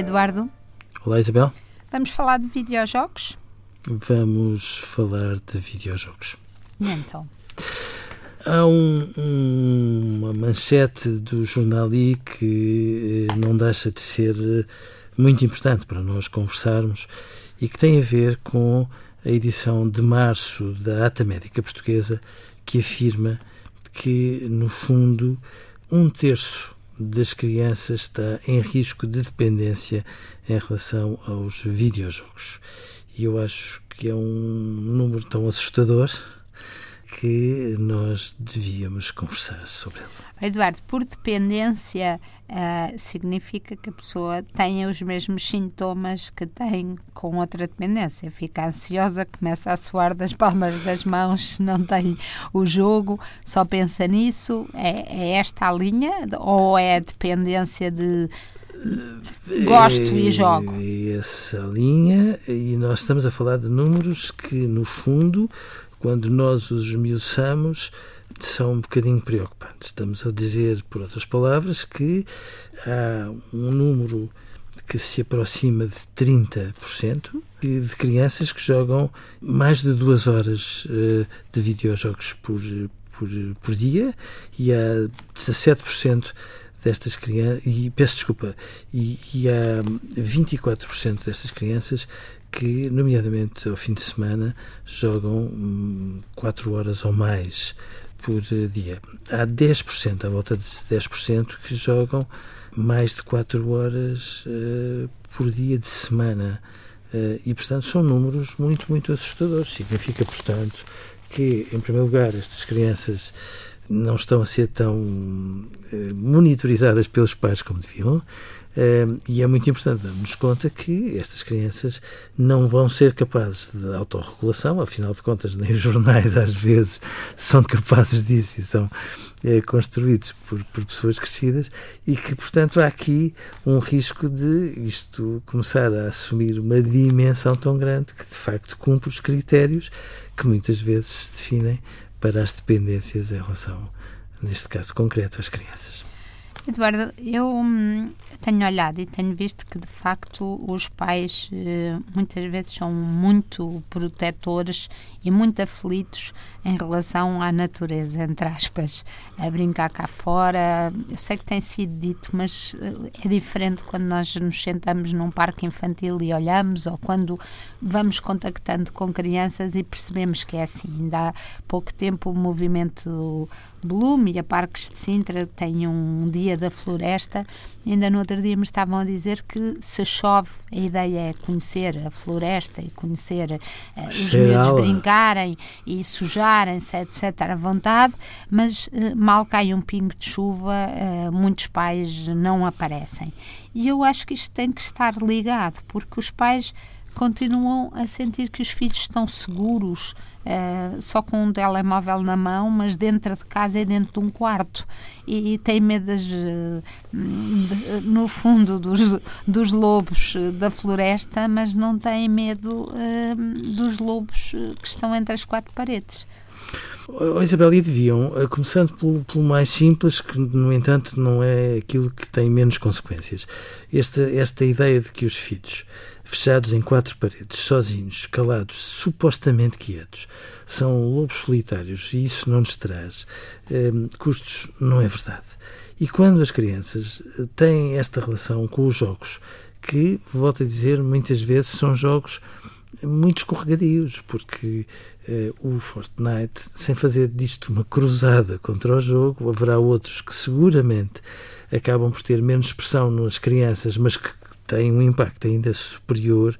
Eduardo. Olá, Isabel. Vamos falar de videojogos? Vamos falar de videojogos. Então. Há um, um, uma manchete do jornal I que eh, não deixa de ser eh, muito importante para nós conversarmos e que tem a ver com a edição de março da Ata Médica Portuguesa que afirma que, no fundo, um terço das crianças está em risco de dependência em relação aos videojogos. E eu acho que é um número tão assustador que nós devíamos conversar sobre ele. Eduardo, por dependência uh, significa que a pessoa tenha os mesmos sintomas que tem com outra dependência. Fica ansiosa, começa a suar das palmas das mãos, não tem o jogo, só pensa nisso. É, é esta a linha ou é a dependência de gosto e jogo? É essa linha e nós estamos a falar de números que no fundo quando nós os esmiuçamos, são um bocadinho preocupantes. Estamos a dizer, por outras palavras, que há um número que se aproxima de 30% de crianças que jogam mais de duas horas eh, de videojogos por, por, por dia e há 17% destas crianças, e peço desculpa, e, e há 24% destas crianças que, nomeadamente ao fim de semana, jogam 4 hum, horas ou mais por dia. Há 10%, à volta de 10%, que jogam mais de 4 horas uh, por dia de semana. Uh, e, portanto, são números muito, muito assustadores. Significa, portanto, que, em primeiro lugar, estas crianças não estão a ser tão uh, monitorizadas pelos pais como deviam. Uh, e é muito importante darmos conta que estas crianças não vão ser capazes de autorregulação, afinal de contas, nem os jornais às vezes são capazes disso e são uh, construídos por, por, pessoas crescidas, e que, portanto, há aqui um risco de isto começar a assumir uma dimensão tão grande que, de facto, cumpre os critérios que muitas vezes se definem para as dependências em relação, neste caso concreto, às crianças. Eduardo, eu hum, tenho olhado e tenho visto que de facto os pais eh, muitas vezes são muito protetores e muito aflitos em relação à natureza, entre aspas, a brincar cá fora. Eu sei que tem sido dito, mas eh, é diferente quando nós nos sentamos num parque infantil e olhamos ou quando vamos contactando com crianças e percebemos que é assim. Ainda há pouco tempo o movimento Bloom e a Parques de Sintra tem um dia da floresta. Ainda no outro dia me estavam a dizer que se chove, a ideia é conhecer a floresta e conhecer uh, os miúdos brincarem e sujarem-se, etc., à vontade, mas uh, mal cai um pingo de chuva, uh, muitos pais não aparecem. E eu acho que isto tem que estar ligado, porque os pais continuam a sentir que os filhos estão seguros, uh, só com um telemóvel na mão, mas dentro de casa e dentro de um quarto. E, e têm medo, das, uh, de, no fundo, dos, dos lobos da floresta, mas não têm medo uh, dos lobos que estão entre as quatro paredes. Oh, Isabel, e deviam, começando pelo, pelo, mais simples, que no entanto não é aquilo que tem menos consequências. Esta, esta ideia de que os filhos fechados em quatro paredes, sozinhos, calados, supostamente quietos. São lobos solitários e isso não nos traz eh, custos, não é verdade. E quando as crianças eh, têm esta relação com os jogos, que, volto a dizer, muitas vezes são jogos muito escorregadios, porque eh, o Fortnite, sem fazer disto uma cruzada contra o jogo, haverá outros que seguramente acabam por ter menos expressão nas crianças, mas que têm um impacto ainda superior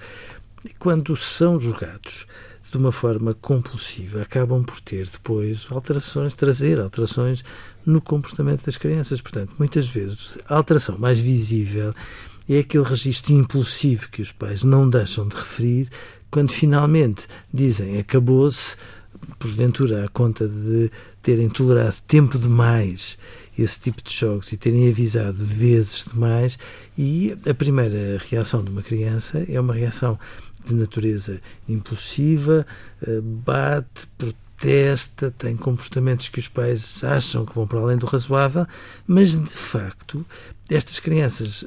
quando são jogados de uma forma compulsiva, acabam por ter depois alterações, trazer alterações no comportamento das crianças. Portanto, muitas vezes a alteração mais visível é aquele registro impulsivo que os pais não deixam de referir quando finalmente dizem acabou-se, porventura à conta de terem tolerado tempo demais esse tipo de jogos e terem avisado vezes demais. E a primeira reação de uma criança é uma reação de natureza impulsiva, eh, bate, protesta, tem comportamentos que os pais acham que vão para além do razoável, mas de facto estas crianças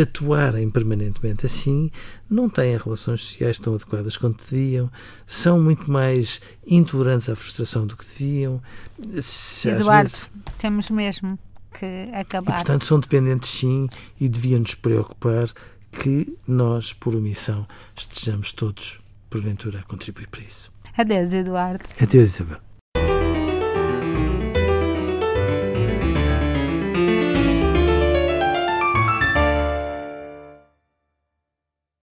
atuarem permanentemente assim não têm relações sociais tão adequadas quanto deviam, são muito mais intolerantes à frustração do que deviam. Se, Eduardo, vezes... temos mesmo que acabar. E, portanto, são dependentes sim e deviam-nos preocupar que nós, por omissão, estejamos todos, porventura, a contribuir para isso. Adeus, Eduardo. Adeus, Isabel.